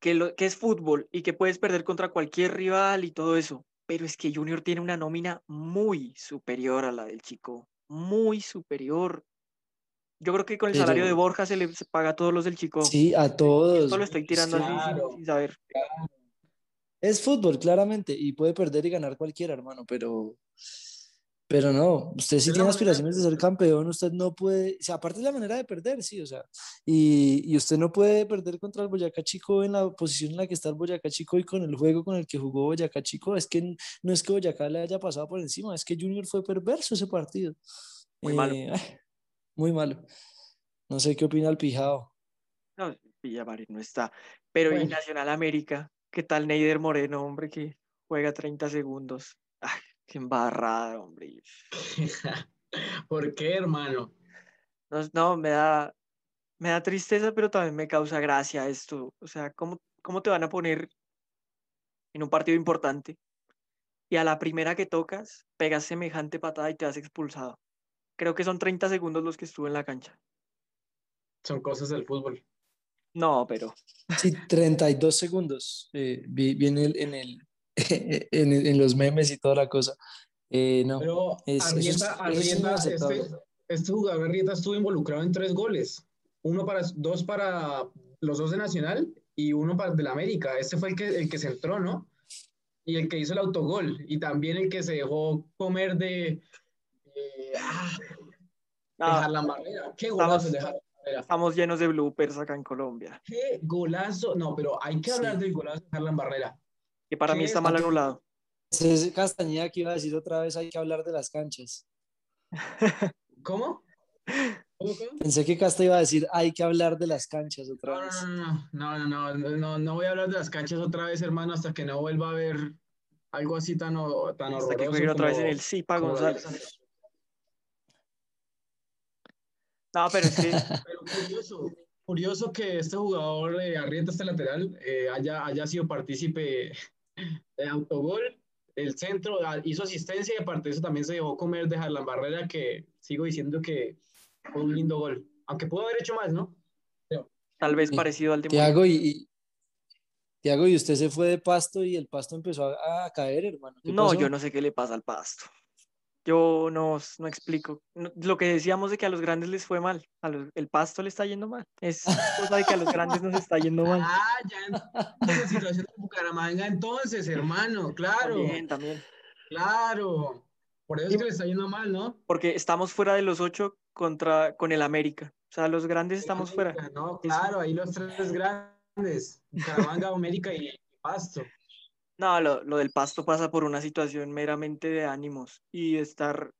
que, lo, que es fútbol y que puedes perder contra cualquier rival y todo eso, pero es que Junior tiene una nómina muy superior a la del chico, muy superior. Yo creo que con el salario de Borja se le paga a todos los del chico. Sí, a todos. Esto lo estoy tirando así sin, saber. Es fútbol, claramente, y puede perder y ganar cualquiera, hermano, pero pero no, usted sí tiene aspiraciones de ser campeón, usted no puede, o sea, aparte de la manera de perder, sí, o sea, y, y, usted no puede perder contra el Boyacá Chico en la posición en la que está el Boyacá Chico y con el juego con el que jugó Boyacá Chico, es que no es que Boyacá le haya pasado por encima, es que Junior fue perverso ese partido. Muy malo. Eh, muy malo. No sé qué opina el Pijao. No, Villamarín no está. Pero en Nacional América, ¿qué tal Neider Moreno, hombre, que juega 30 segundos? Qué embarrada, hombre. ¿Por qué, hermano? No, me da, me da tristeza, pero también me causa gracia esto. O sea, ¿cómo, ¿cómo te van a poner en un partido importante y a la primera que tocas pegas semejante patada y te has expulsado? Creo que son 30 segundos los que estuve en la cancha. Son cosas del fútbol. No, pero. Sí, 32 segundos. Eh, viene en el, en, los memes y toda la cosa. Eh, no, Pero Arrieta, este, este, jugador Arrieta estuvo involucrado en tres goles. Uno para, dos para los dos de Nacional y uno para del América. Este fue el que, el que se entró, ¿no? Y el que hizo el autogol. Y también el que se dejó comer de... ah, Qué golazo estamos, Estamos llenos de bloopers acá en Colombia. Qué golazo. No, pero hay que hablar del golazo de Harlan Barrera que para mí está mal anulado. Es Castañeda que iba a decir otra vez, hay que hablar de las canchas. ¿Cómo? Pensé que Casta iba a decir, hay que hablar de las canchas otra vez. No, no, no, no, no, no, voy a hablar de las canchas otra vez, hermano, hasta que no vuelva a ver algo así tan, tan hasta que juegue otra vez en el Zipa González. No, pero es que... pero curioso, curioso que este jugador de Arrieta, este lateral, eh, haya, haya sido partícipe autogol el centro, ah, hizo asistencia y aparte de eso también se dejó comer, dejar la barrera que sigo diciendo que fue un lindo gol. Aunque pudo haber hecho más, ¿no? Tal vez parecido al de Tiago y, Tiago, y usted se fue de pasto y el pasto empezó a, caer, hermano. No, yo no sé qué le pasa al pasto. Yo no, no explico. lo que decíamos de que a los grandes les fue mal, el pasto le está yendo mal. Es cosa de que a los grandes nos está yendo mal. Ah, ya en situación de Bucaramanga entonces, hermano, claro. También, también. Claro. Por eso es que le está yendo mal, ¿no? Porque estamos fuera de los ocho contra, con el América. O sea, los grandes estamos fuera. No, claro, ahí los tres grandes. Bucaramanga, América y Pasto. No, lo, del pasto pasa por una situación meramente de ánimos y de estar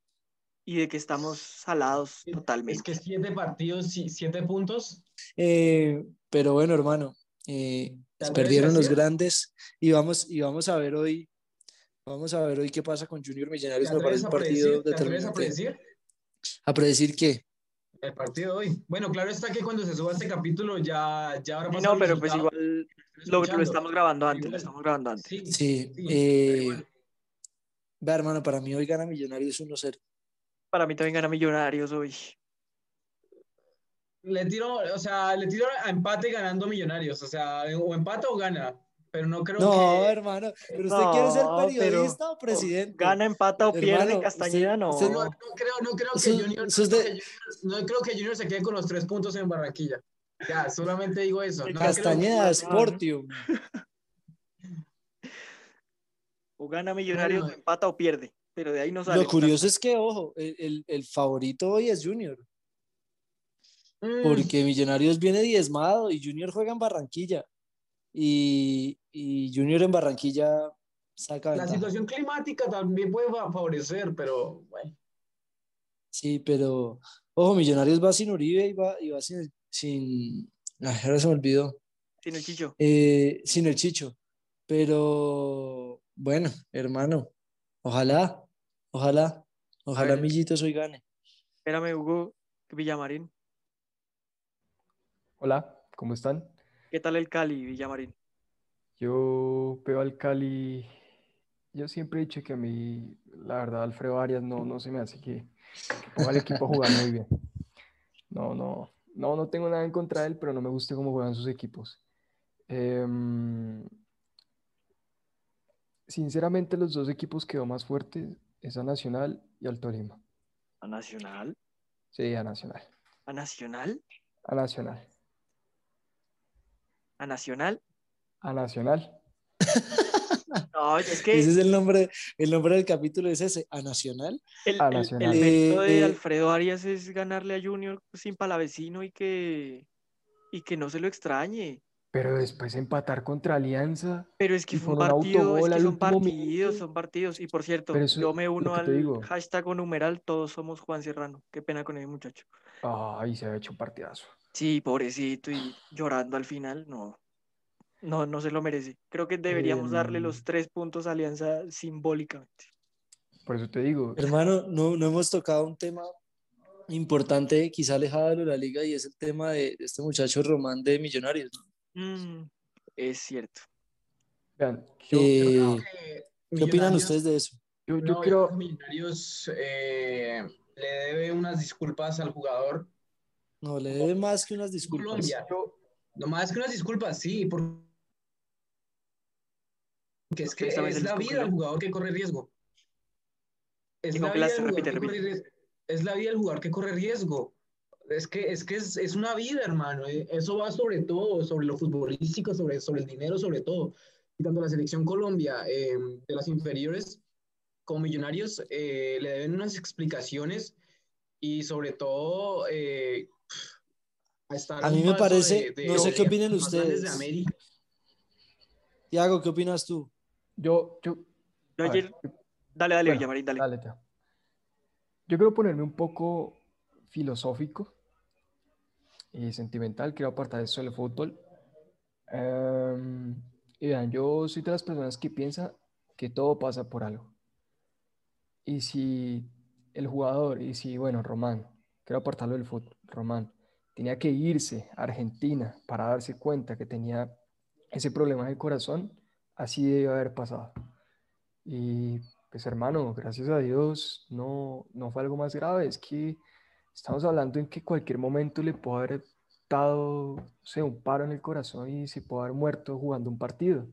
y de que estamos salados totalmente. Es que siete partidos, siete puntos. Eh, pero bueno, hermano, eh, perdieron los grandes y vamos, y vamos a ver hoy, vamos a ver hoy qué pasa con Junior Millonarios. Me parece un partido determinante. ¿A predecir? ¿A predecir qué? El partido de hoy. Bueno, claro está que cuando se suba este capítulo ya, ya habrá pasado. No, pero pues igual lo, lo, estamos grabando antes, lo estamos grabando antes. Sí, sí. Eh, Ve, hermano, para mí hoy gana Millonarios 1-0. Para mí también gana Millonarios hoy. Le tiro, o sea, le tiro a empate ganando Millonarios, o sea, o empate o gana pero no creo no, que... No, hermano, pero usted quiere ser periodista o presidente. Gana, empata o pierde, Castañeda no. no. no. creo, no creo que Junior, no, creo que Junior se quede con los tres puntos en Barranquilla. Ya, solamente digo eso. Castañeda, Sportium. O gana Millonarios, empata o pierde, pero de ahí no sale. Lo curioso es que, ojo, el, el, favorito hoy es Junior. Mm. Porque Millonarios viene diezmado y Junior juega en Barranquilla y, y Junior en Barranquilla saca. La situación climática también puede favorecer, pero bueno. Sí, pero ojo, Millonarios va sin Uribe y va, y va sin, sin. ahora se me olvidó. Sin el Chicho. Eh, sin el Chicho. Pero bueno, hermano, ojalá, ojalá, ojalá Millitos hoy gane. Espérame, Hugo Villamarín. Hola, ¿cómo están? ¿Qué tal el Cali, Villamarín? Yo veo al Cali, yo siempre he dicho que a mí, la verdad, Alfredo Arias no, no se me hace que, ponga al equipo a jugar muy bien. No, no, no, no tengo nada en contra de él, pero no me gusta cómo juegan sus equipos. Em, sinceramente, los dos equipos que veo más fuertes es a Nacional y al Tolima. ¿A Nacional? Sí, a Nacional. ¿A Nacional? A Nacional. ¿A Nacional? A Nacional. no, es que... Ese es el nombre, el nombre del capítulo, es ese, ¿A Nacional? El, a Nacional. El, de eh, Alfredo Arias es ganarle a Junior sin palavecino y que, y que no se lo extrañe. Pero después empatar contra Alianza. Pero es que fue un partido, es que son partidos, son partidos. Y por cierto, yo me uno al hashtag o numeral, todos somos Juan Serrano. Qué pena con ese muchacho. Ay, se ha hecho un partidazo. Sí, pobrecito, y llorando al final, no. No, no se lo merece. Creo que deberíamos darle los em. tres puntos a Alianza simbólicamente. Por eso te digo. Hermano, no, no hemos tocado un tema importante, quizá alejado de la liga, y es el tema de, este muchacho Román de Millonarios. Mm, es cierto. Vean, eh, ¿Qué opinan ustedes de eso? Yo, yo creo que Millonarios eh, le debe unas disculpas al jugador no, le debe más que unas disculpas. Colombia. No más que unas disculpas, sí, porque es que es la vida del jugador que corre riesgo. Es la, vida del jugador que corre riesgo. es la vida del jugador que corre riesgo. Es que, es, que es, una vida, hermano. Eh, eso va sobre todo, sobre lo futbolístico, sobre, sobre el dinero, sobre todo. Y tanto la selección Colombia eh, de las inferiores como Millonarios eh, le deben unas explicaciones y sobre todo a, mí me parece, no sé qué opinan ustedes. Tiago, ¿qué opinas tú? Yo, yo, dale, dale, dale. dale yo quiero ponerme un poco filosófico y sentimental, quiero apartar eso del fútbol. Em, y vean, yo soy de las personas que piensan que todo pasa por algo. Y si el jugador, y si, bueno, Román, quiero apartarlo del fútbol, Román, tenía que irse a Argentina para darse cuenta que tenía ese problema de corazón, así debe haber pasado. Y pues hermano, gracias a Dios no, no fue algo más grave, es que estamos hablando en que cualquier momento le puede haber dado, un paro en el corazón y se puede haber muerto jugando un partido.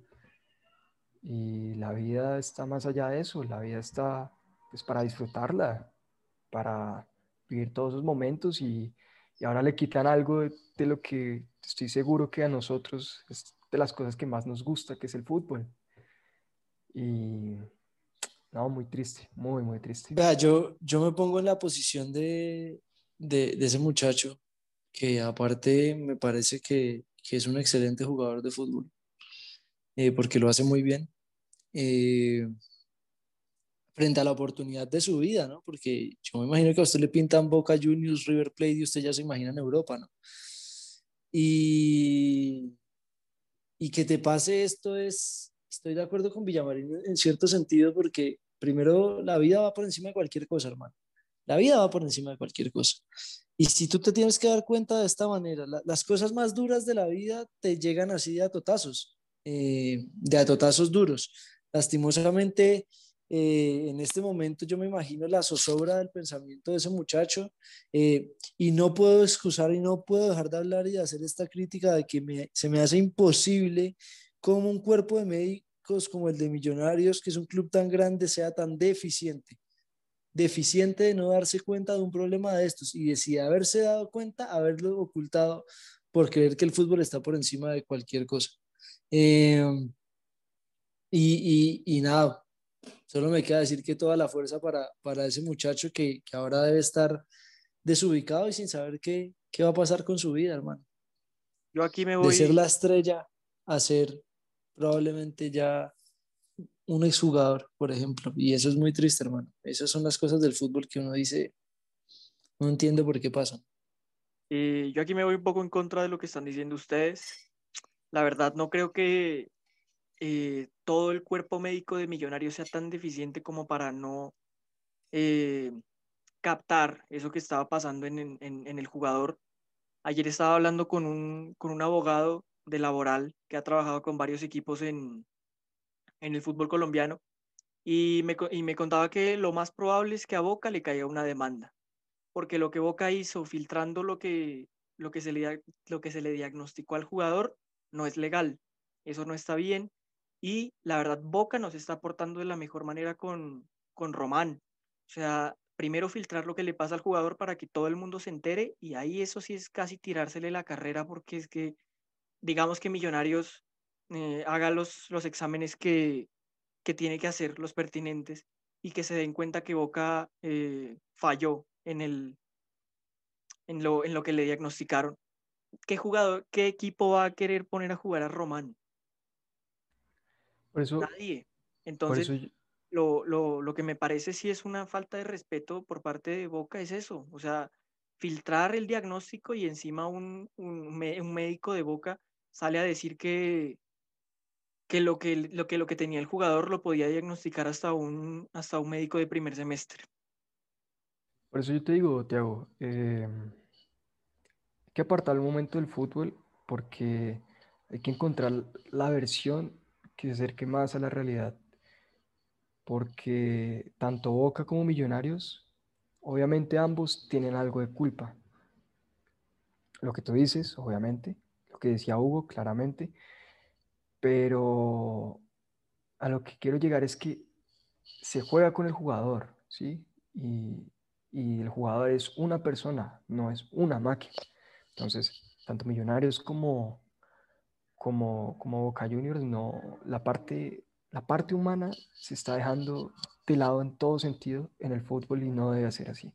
Y la vida está más allá de eso, la vida está pues, para disfrutarla, para vivir todos esos momentos y, y ahora le quitan algo de, lo que estoy seguro que a nosotros de las cosas que más nos gusta, que es el fútbol. Y no, muy triste, muy, muy triste. Vea, yo, yo me pongo en la posición de, de, de ese muchacho que aparte me parece que, que, es un excelente jugador de fútbol, eh, porque lo hace muy bien. Eh, frente a la oportunidad de su vida, ¿no? Porque yo me imagino que a usted le pintan Boca Juniors, River Plate y usted ya se imagina en Europa, ¿no? Y, y que te pase esto es, estoy de acuerdo con Villamarín en cierto sentido, porque primero la vida va por encima de cualquier cosa, hermano. La vida va por encima de cualquier cosa. Y si tú te tienes que dar cuenta de esta manera, las cosas más duras de la vida te llegan así de atotazos, eh, de atotazos duros. Lastimosamente, eh, en este momento yo me imagino la zozobra del pensamiento de ese muchacho eh, y no puedo excusar y no puedo dejar de hablar y de hacer esta crítica de que se me hace imposible como un cuerpo de médicos como el de Millonarios, que es un club tan grande, sea tan deficiente. Deficiente de no darse cuenta de un problema de estos y de haberse dado cuenta, haberlo ocultado por creer que el fútbol está por encima de cualquier cosa. Eh, y, nada, Solo me queda decir que toda la fuerza para, para ese muchacho que, que ahora debe estar desubicado y sin saber qué, qué va a pasar con su vida, hermano. Yo aquí me voy. De ser la estrella a ser probablemente ya un exjugador, por ejemplo. Y eso es muy triste, hermano. Esas son las cosas del fútbol que uno dice, no entiendo por qué pasan. Eh, yo aquí me voy un poco en contra de lo que están diciendo ustedes. La verdad, no creo que eh, todo el cuerpo médico de Millonarios sea tan deficiente como para no eh, captar eso que estaba pasando en, el jugador. Ayer estaba hablando con un, con un abogado de laboral que ha trabajado con varios equipos en, en el fútbol colombiano y me, y me contaba que lo más probable es que a Boca le caiga una demanda, porque lo que Boca hizo filtrando lo que, lo que, se, le, lo que se le diagnosticó al jugador no es legal, eso no está bien y la verdad, Boca nos está aportando de la mejor manera con, con Román. O sea, primero filtrar lo que le pasa al jugador para que todo el mundo se entere y ahí eso sí es casi tirársele la carrera porque es que, digamos que Millonarios eh, haga los, los exámenes que, que tiene que hacer, los pertinentes, y que se den cuenta que Boca eh, falló en, el, en, lo, en lo que le diagnosticaron. ¿Qué jugador, qué equipo va a querer poner a jugar a Román? Por eso, Nadie. Entonces, lo, lo, lo, que me parece sí es una falta de respeto por parte de Boca es eso. O sea, filtrar el diagnóstico y encima un, un, médico de Boca sale a decir que, que, lo que, lo, que lo que tenía el jugador lo podía diagnosticar hasta un, hasta un médico de primer semestre. Por eso yo te digo, Tiago, eh, hay que apartar el momento del fútbol porque hay que encontrar la versión que se acerque más a la realidad, porque tanto Boca como Millonarios, obviamente ambos tienen algo de culpa. Lo que tú dices, obviamente, lo que decía Hugo, claramente, pero a lo que quiero llegar es que se juega con el jugador, ¿sí? Y, y el jugador es una persona, no es una máquina. Entonces, tanto Millonarios como, como, como Boca Juniors, no, la parte, la parte humana se está dejando de lado en todo sentido en el fútbol y no debe ser así.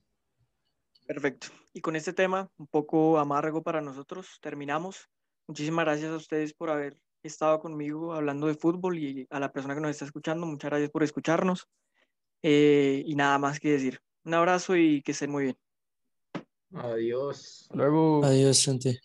Perfecto. Y con este tema, un poco amargo para nosotros, terminamos. Muchísimas gracias a ustedes por haber estado conmigo hablando de fútbol y a la persona que nos está escuchando, muchas gracias por escucharnos. Eh, y nada más que decir. Un abrazo y que estén muy bien. Adiós. Luego. Adiós, gente.